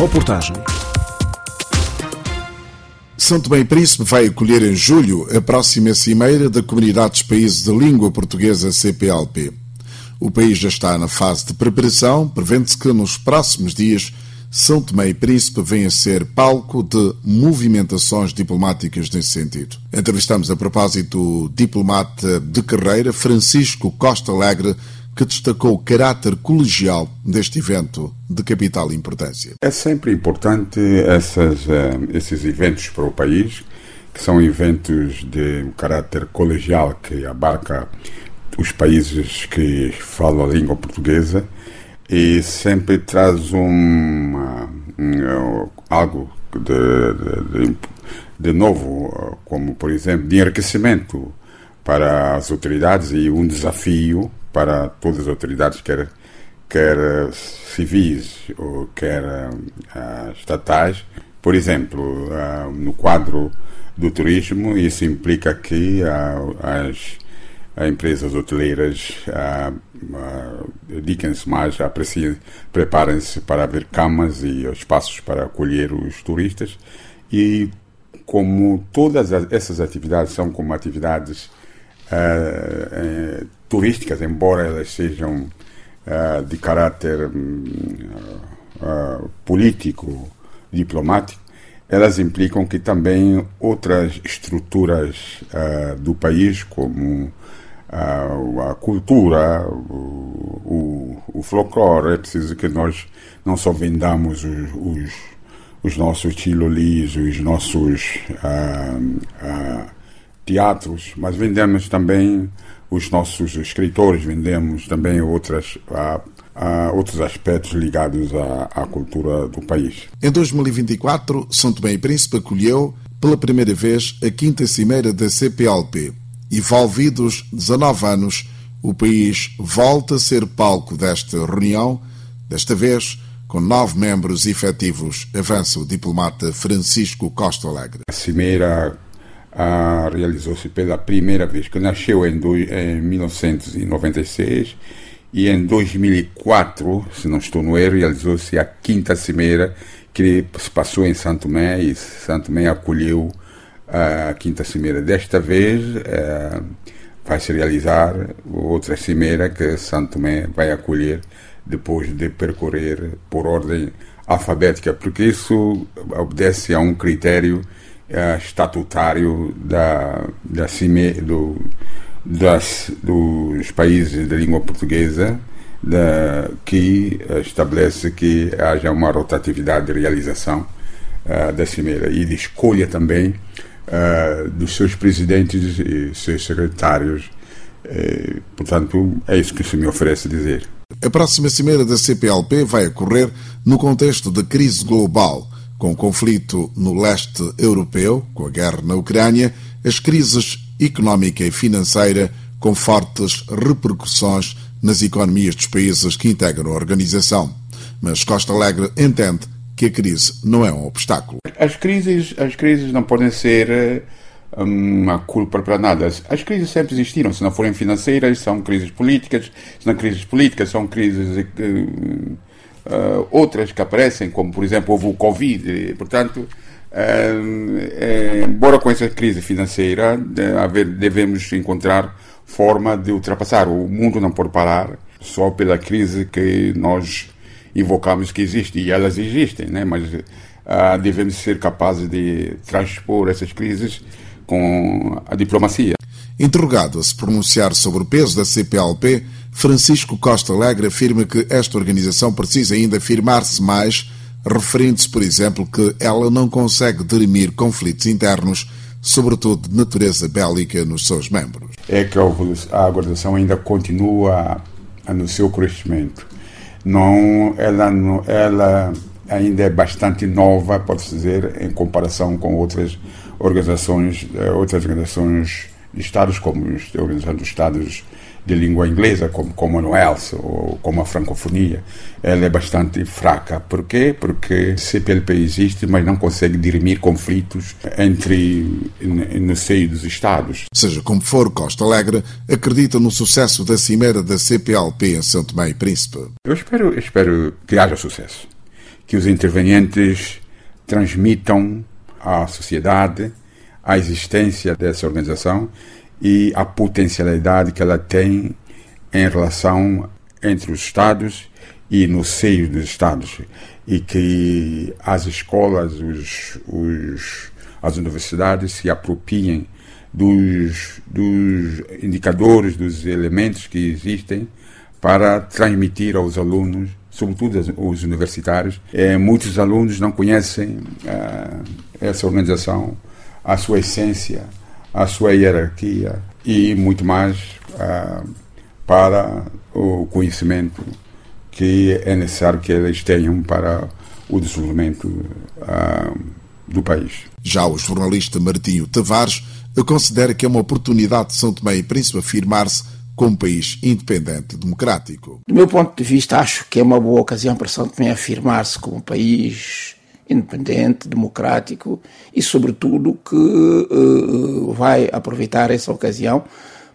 Reportagem. São Tomé e Príncipe vai acolher em julho a próxima cimeira da Comunidade dos Países de Língua Portuguesa CPLP. O país já está na fase de preparação, prevendo-se que nos próximos dias São Tomé e Príncipe venha a ser palco de movimentações diplomáticas nesse sentido. Entrevistamos a propósito o diplomata de carreira Francisco Costa Alegre, que destacou o caráter colegial deste evento de capital importância. É sempre importante essas, eh, esses eventos para o país, que são eventos de caráter colegial que abarca os países que falam a língua portuguesa e sempre traz uma, um, algo de, de, de, novo, como por exemplo de enriquecimento para as autoridades e um desafio para todas as autoridades, quer, quer civis ou quer uh, estatais. Por exemplo, uh, no quadro do turismo, isso implica que uh, as empresas hoteleiras dediquem-se mais, preparem-se para haver camas e espaços para acolher os turistas e como todas essas atividades são como atividades uh, turísticas, embora elas sejam uh, de caráter político, diplomático, elas implicam que também outras estruturas do país, como a cultura, o, o, o, folclore, é preciso que nós não só vendamos os, os, os nossos tilolis, os nossos teatros, mas vendemos também os nossos escritores, vendemos também outras, a, a outros aspectos ligados à, à, cultura do país. Em 2024, São Tomé e Príncipe acolheu pela primeira vez a quinta cimeira da CPLP. E volvidos 19 anos, o país volta a ser palco desta reunião, desta vez com nove membros efetivos, avança o diplomata Francisco Costa Alegre. A cimeira ah, realizou-se pela primeira vez, que nasceu em, do, em 1996 e em 2004, se não estou no erro, realizou-se a quinta cimeira que se passou em Santo Tomé e Santo Tomé acolheu a quinta cimeira. Desta vez eh, vai se realizar outra cimeira que Santo Tomé vai acolher depois de percorrer por ordem alfabética, porque isso obedece a um critério estatutário da, da CIME, do, das, dos países da língua portuguesa da, que estabelece que haja uma rotatividade de realização uh, da cimeira e de escolha também uh, dos seus presidentes e seus secretários. Portanto, é isso que se me oferece dizer. A próxima cimeira da CPLP vai ocorrer no contexto da crise global com o conflito no leste europeu, com a guerra na Ucrânia, as crises económica e financeira com fortes repercussões nas economias dos países que integram a organização. Mas Costa Alegre entende que a crise não é um obstáculo. As crises, as crises não podem ser eh, uma culpa para nada. As crises sempre existiram. Se não forem financeiras, são crises políticas. Se não crises políticas, são crises uh, outras que aparecem, como por exemplo houve o Covid. Portanto, uh, embora com essa crise financeira, de, devemos encontrar forma de ultrapassar. O mundo não pode parar só pela crise que nós invocamos que existe. E elas existem, né? mas uh, devemos ser capazes de transpor essas crises com a diplomacia. Interrogado a se pronunciar sobre o peso da CPLP, Francisco Costa Alegre afirma que esta organização precisa ainda afirmar-se mais, referindo-se, por exemplo, que ela não consegue dirimir conflitos internos, sobretudo de natureza bélica, nos seus membros. É que a organização ainda continua no seu crescimento. Não, ela, ela ainda é bastante nova, pode-se dizer, em comparação com outras organizações, eh, outras organizações de Estados, como a Organização dos Estados de língua inglesa, como Commonwealth ou como a francofonia, ela é bastante fraca. Por quê? Porque CPLP existe, mas não consegue dirimir conflitos entre no seio dos Estados. Seja como for, Costa Alegre acredita no sucesso da cimeira da CPLP em São Tomé e Príncipe. Eu espero, espero que haja sucesso que os intervenientes transmitam à sociedade a existência dessa organização e a potencialidade que ela tem em relação entre os Estados e no seio dos Estados. E que as escolas, os, os, as universidades se apropiem dos, dos indicadores, dos elementos que existem para transmitir aos alunos, sobretudo os universitários. É, muitos alunos não conhecem uh, essa organização, a sua essência, a sua hierarquia e muito mais uh, para o conhecimento que é necessário que eles tenham para o desenvolvimento uh, do país. Já o jornalista Martinho Tavares considera que é uma oportunidade de São Tomé e Príncipe afirmar-se como país independente e democrático. Do meu ponto de vista, acho que é uma boa ocasião para São Tomé afirmar-se como país independente, democrático e, sobretudo, que uh, vai aproveitar essa ocasião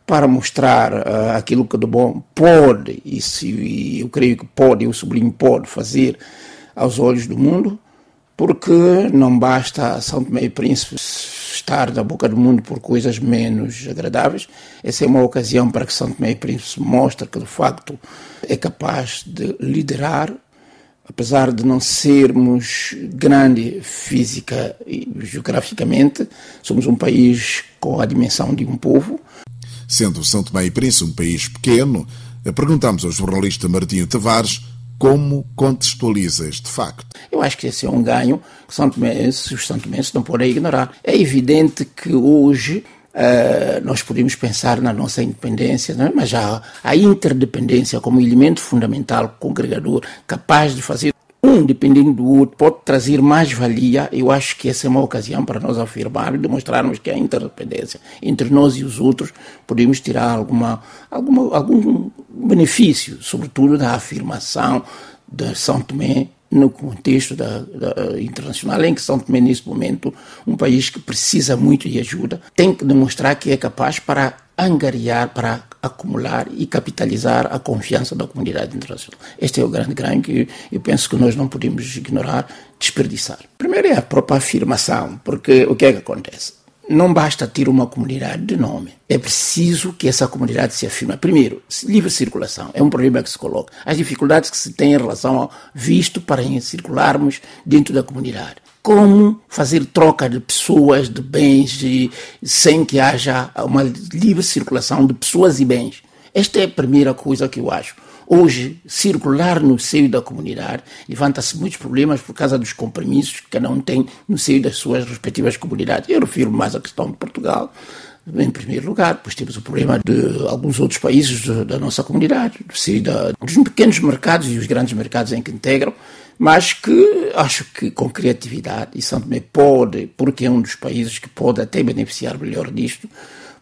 para mostrar uh, aquilo que de bom pode, e, se, eu creio que pode, eu sublinho pode, fazer aos olhos do mundo, porque não basta São Tomé e Príncipe estar na boca do mundo por coisas menos agradáveis. Essa é uma ocasião para que São Tomé e Príncipe mostre que, de facto, é capaz de liderar, apesar de não sermos grande física e geograficamente, somos um país com a dimensão de um povo. Sendo São Tomé e Príncipe um país pequeno, perguntamos ao jornalista Martinho Tavares como contextualiza este facto? Eu acho que esse é um ganho que os santomenses não podem ignorar. É evidente que hoje uh, nós podemos pensar na nossa independência, é? mas já a interdependência como elemento fundamental, congregador, capaz de fazer um dependendo do outro, pode trazer mais valia. Eu acho que essa é uma ocasião para nós afirmarmos, demonstrarmos que a interdependência entre nós e os outros podemos tirar alguma, alguma, algum benefício, sobretudo da afirmação de São Tomé no contexto da, da, internacional, em que São Tomé, nesse momento, um país que precisa muito de ajuda, tem que demonstrar que é capaz para angariar, para acumular e capitalizar a confiança da comunidade internacional. Este é o grande ganho que eu penso que nós não podemos ignorar, desperdiçar. Primeiro é a própria afirmação, porque o que é que acontece? Não basta ter uma comunidade de nome, é preciso que essa comunidade se afirme. Primeiro, livre circulação é um problema que se coloca. As dificuldades que se tem em relação ao visto para circularmos dentro da comunidade como fazer troca de pessoas, de bens, de, sem que haja uma livre circulação de pessoas e bens. Esta é a primeira coisa que eu acho. Hoje, circular no seio da comunidade levanta-se muitos problemas por causa dos compromissos que cada um tem no seio das suas respectivas comunidades. Eu refiro mais à questão de Portugal, em primeiro lugar. Depois temos o problema de alguns outros países da nossa comunidade, do seio da, dos pequenos mercados e os grandes mercados em que integram mas que acho que com criatividade, e São Tomé pode, porque é um dos países que pode até beneficiar melhor disto,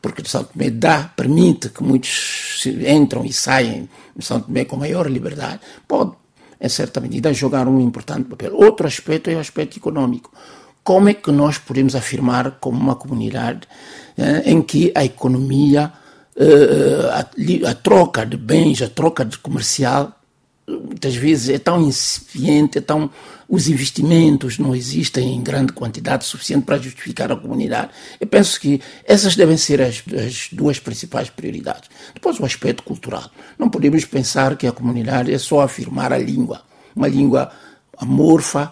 porque São Tomé dá, permite que muitos entram e saem de São Tomé com maior liberdade, pode, em certa medida, jogar um importante papel. Outro aspecto é o aspecto econômico. Como é que nós podemos afirmar como uma comunidade eh, em que a economia, eh, a, a troca de bens, a troca de comercial muitas vezes é tão incipiente, é tão os investimentos não existem em grande quantidade suficiente para justificar a comunidade. Eu penso que essas devem ser as, as, duas principais prioridades. Depois, o aspecto cultural. Não podemos pensar que a comunidade é só afirmar a língua, uma língua amorfa,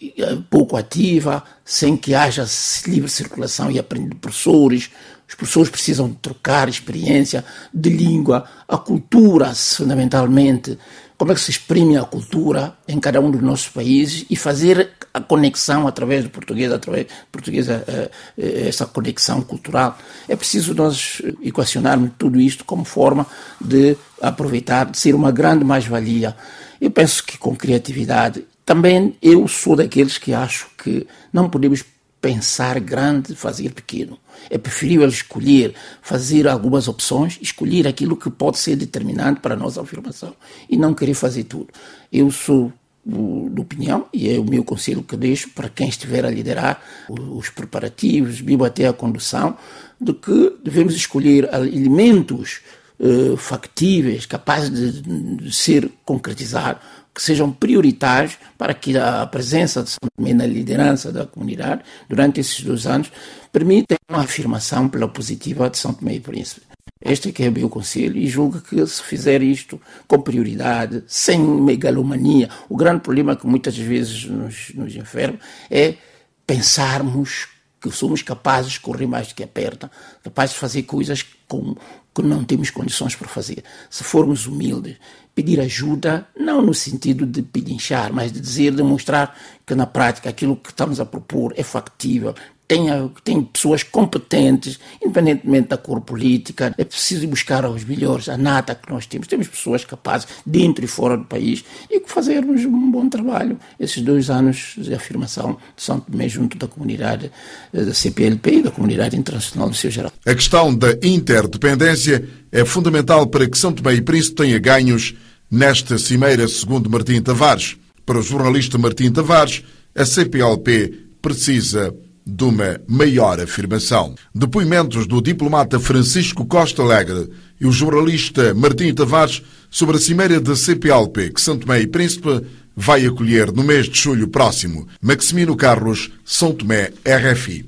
eh, pouco ativa, sem que haja livre circulação e aprendizagem de professores. Os professores precisam trocar experiência de língua, a cultura, fundamentalmente como é que se exprime a cultura em cada um dos nossos países e fazer a conexão através do português, através do português, eh, eh, essa conexão cultural. É preciso nós equacionarmos tudo isto como forma de aproveitar, de ser uma grande mais-valia. Eu penso que com criatividade, também eu sou daqueles que acho que não podemos pensar grande, fazer pequeno. É preferível escolher, fazer algumas opções, escolher aquilo que pode ser determinante para a nossa afirmação e não querer fazer tudo. Eu sou de opinião, e é o meu conselho que deixo para quem estiver a liderar os preparativos, mesmo até a condução, de que devemos escolher elementos uh, factíveis, capazes de, de ser concretizados que sejam prioritários para que a presença de São Tomé na liderança da comunidade durante esses dois anos permita uma afirmação pela positiva de São Tomé e Príncipe. Este é que é o meu conselho e julgo que se fizer isto com prioridade, sem megalomania, o grande problema que muitas vezes nos, nos enferma é pensarmos que somos capazes de correr mais do que aperta, capazes de fazer coisas com, que não temos condições para fazer. Se formos humildes, pedir ajuda, não no sentido de pedinchar, mas de dizer, demonstrar que na prática aquilo que estamos a propor é factível, tem, tem pessoas competentes, independentemente da cor política. É preciso buscar os melhores, a nata que nós temos. Temos pessoas capazes, dentro e fora do país, e fazermos um bom trabalho. Esses dois anos de afirmação de São Tomé junto da comunidade eh, da CPLP e da comunidade internacional no seu geral. A questão da interdependência é fundamental para que São Tomé e Príncipe tenha ganhos nesta cimeira, segundo Martim Tavares. Para o jornalista Martim Tavares, a CPLP precisa de uma maior afirmação. Depoimentos do diplomata Francisco Costa Alegre e o jornalista Martim Tavares sobre a cimeira da CPLP que São Tomé e Príncipe vai acolher no mês de julho próximo. Maximino Carlos, São Tomé, RFI.